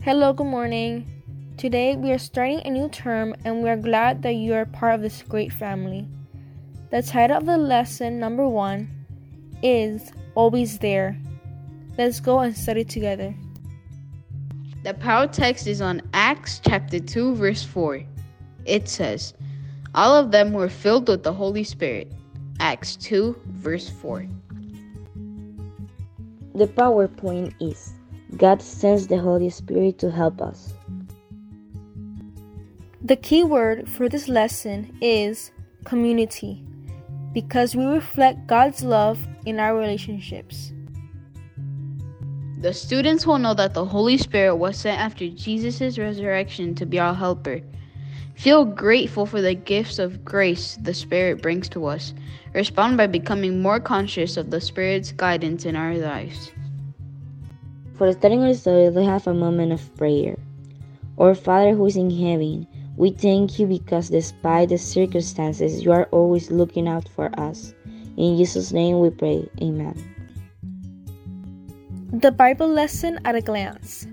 Hello, good morning. Today we are starting a new term and we are glad that you are part of this great family. The title of the lesson number one is Always There. Let's go and study together. The power text is on Acts chapter 2, verse 4. It says, All of them were filled with the Holy Spirit. Acts 2, verse 4. The PowerPoint is God sends the Holy Spirit to help us. The key word for this lesson is community because we reflect God's love in our relationships. The students will know that the Holy Spirit was sent after Jesus' resurrection to be our helper. Feel grateful for the gifts of grace the Spirit brings to us. Respond by becoming more conscious of the Spirit's guidance in our lives. For starting our study, let's have a moment of prayer. Our Father who is in heaven, we thank you because despite the circumstances, you are always looking out for us. In Jesus' name we pray. Amen. The Bible lesson at a glance.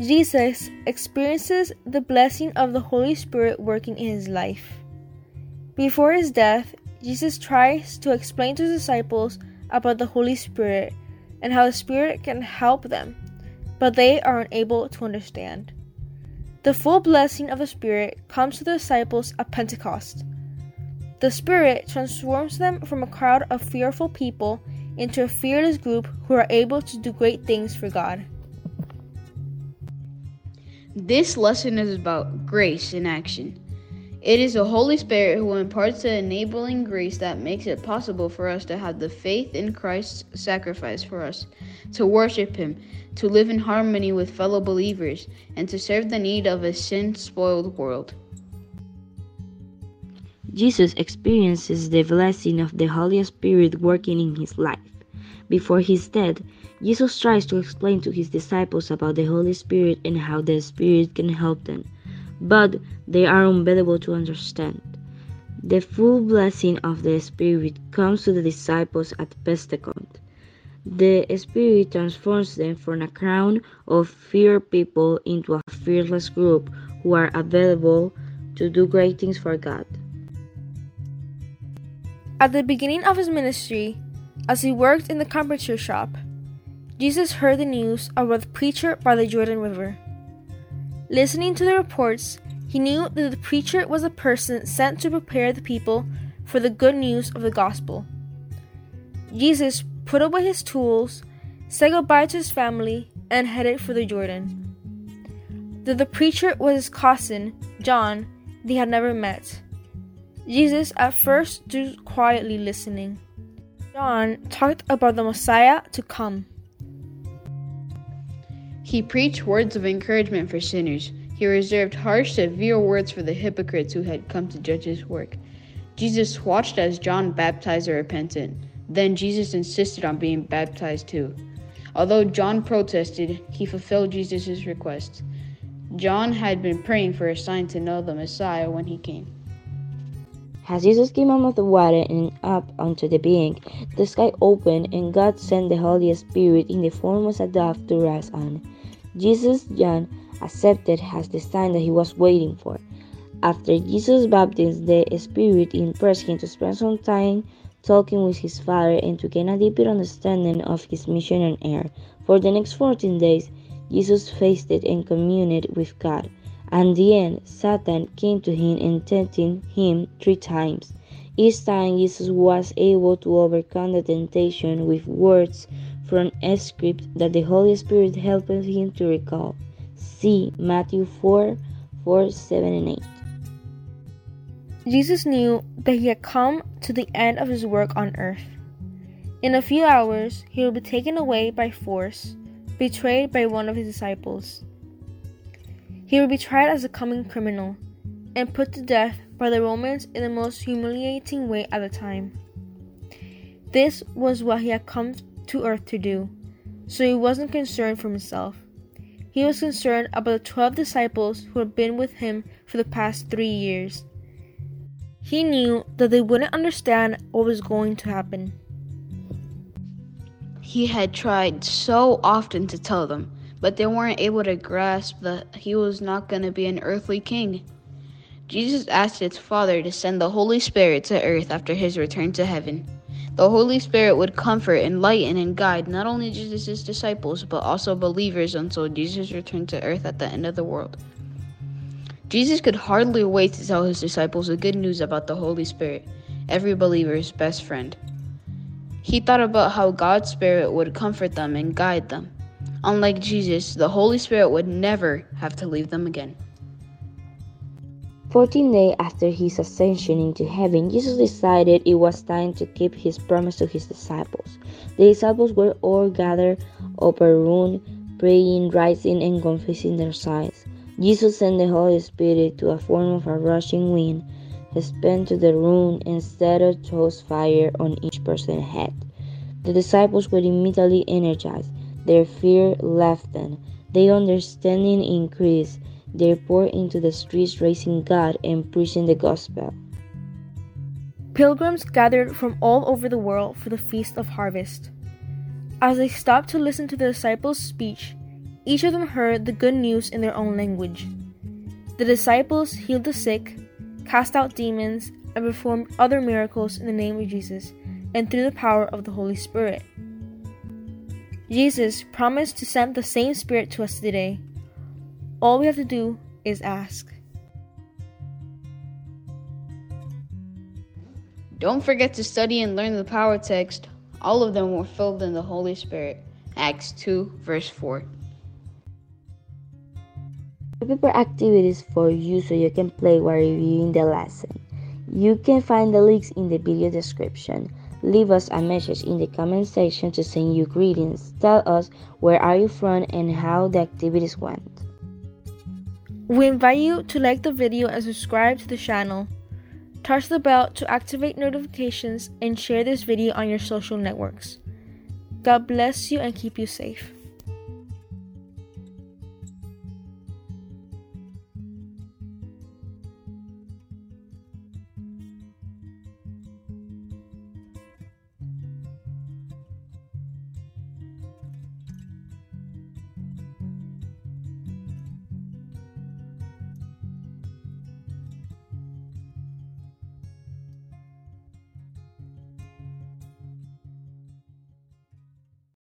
Jesus experiences the blessing of the Holy Spirit working in his life. Before his death, Jesus tries to explain to his disciples about the Holy Spirit and how the Spirit can help them, but they are unable to understand. The full blessing of the Spirit comes to the disciples at Pentecost. The Spirit transforms them from a crowd of fearful people into a fearless group who are able to do great things for God. This lesson is about grace in action. It is the Holy Spirit who imparts the enabling grace that makes it possible for us to have the faith in Christ's sacrifice for us, to worship Him, to live in harmony with fellow believers, and to serve the need of a sin spoiled world. Jesus experiences the blessing of the Holy Spirit working in his life. Before his death, Jesus tries to explain to his disciples about the Holy Spirit and how the Spirit can help them but they are unable to understand. The full blessing of the Spirit comes to the disciples at Pentecost. The Spirit transforms them from a crowd of fear people into a fearless group who are available to do great things for God. At the beginning of his ministry, as he worked in the carpenter shop, Jesus heard the news about the preacher by the Jordan River. Listening to the reports, he knew that the preacher was a person sent to prepare the people for the good news of the gospel. Jesus put away his tools, said goodbye to his family, and headed for the Jordan. Though the preacher was his cousin, John, they had never met. Jesus at first stood quietly listening. John talked about the Messiah to come. He preached words of encouragement for sinners. He reserved harsh, severe words for the hypocrites who had come to judge his work. Jesus watched as John baptized the repentant. Then Jesus insisted on being baptized too. Although John protested, he fulfilled Jesus' request. John had been praying for a sign to know the Messiah when he came. As Jesus came out of the water and up onto the bank, the sky opened and God sent the Holy Spirit in the form of a dove to rest on. Jesus John accepted as the sign that he was waiting for. After Jesus' baptism, the Spirit impressed him to spend some time talking with his Father and to gain a deeper understanding of his mission on earth. For the next 14 days, Jesus fasted and communed with God. At the end, Satan came to him and tempted him three times. Each time, Jesus was able to overcome the temptation with words from a script that the Holy Spirit helped him to recall. See Matthew 4 4, 7, and 8. Jesus knew that he had come to the end of his work on earth. In a few hours, he would be taken away by force, betrayed by one of his disciples. He would be tried as a coming criminal and put to death by the Romans in the most humiliating way at the time. This was what he had come to earth to do, so he wasn't concerned for himself. He was concerned about the twelve disciples who had been with him for the past three years. He knew that they wouldn't understand what was going to happen. He had tried so often to tell them, but they weren't able to grasp that he was not going to be an earthly king. Jesus asked his Father to send the Holy Spirit to earth after his return to heaven. The Holy Spirit would comfort, enlighten, and guide not only Jesus' disciples, but also believers until Jesus returned to earth at the end of the world. Jesus could hardly wait to tell his disciples the good news about the Holy Spirit, every believer's best friend. He thought about how God's Spirit would comfort them and guide them. Unlike Jesus, the Holy Spirit would never have to leave them again. Fourteen days after his ascension into heaven, Jesus decided it was time to keep his promise to his disciples. The disciples were all gathered upper room, praying, rising, and confessing their sins. Jesus sent the Holy Spirit to a form of a rushing wind, spent to the room, and started to toss fire on each person's head. The disciples were immediately energized. Their fear left them. Their understanding increased they poured into the streets praising God and preaching the gospel. Pilgrims gathered from all over the world for the Feast of Harvest. As they stopped to listen to the disciples' speech, each of them heard the good news in their own language. The disciples healed the sick, cast out demons, and performed other miracles in the name of Jesus and through the power of the Holy Spirit. Jesus promised to send the same Spirit to us today all we have to do is ask. Don't forget to study and learn the power text. All of them were filled in the Holy Spirit. Acts 2, verse 4. Prepare activities for you so you can play while reviewing the lesson. You can find the links in the video description. Leave us a message in the comment section to send you greetings. Tell us where are you from and how the activities went. We invite you to like the video and subscribe to the channel. Touch the bell to activate notifications and share this video on your social networks. God bless you and keep you safe.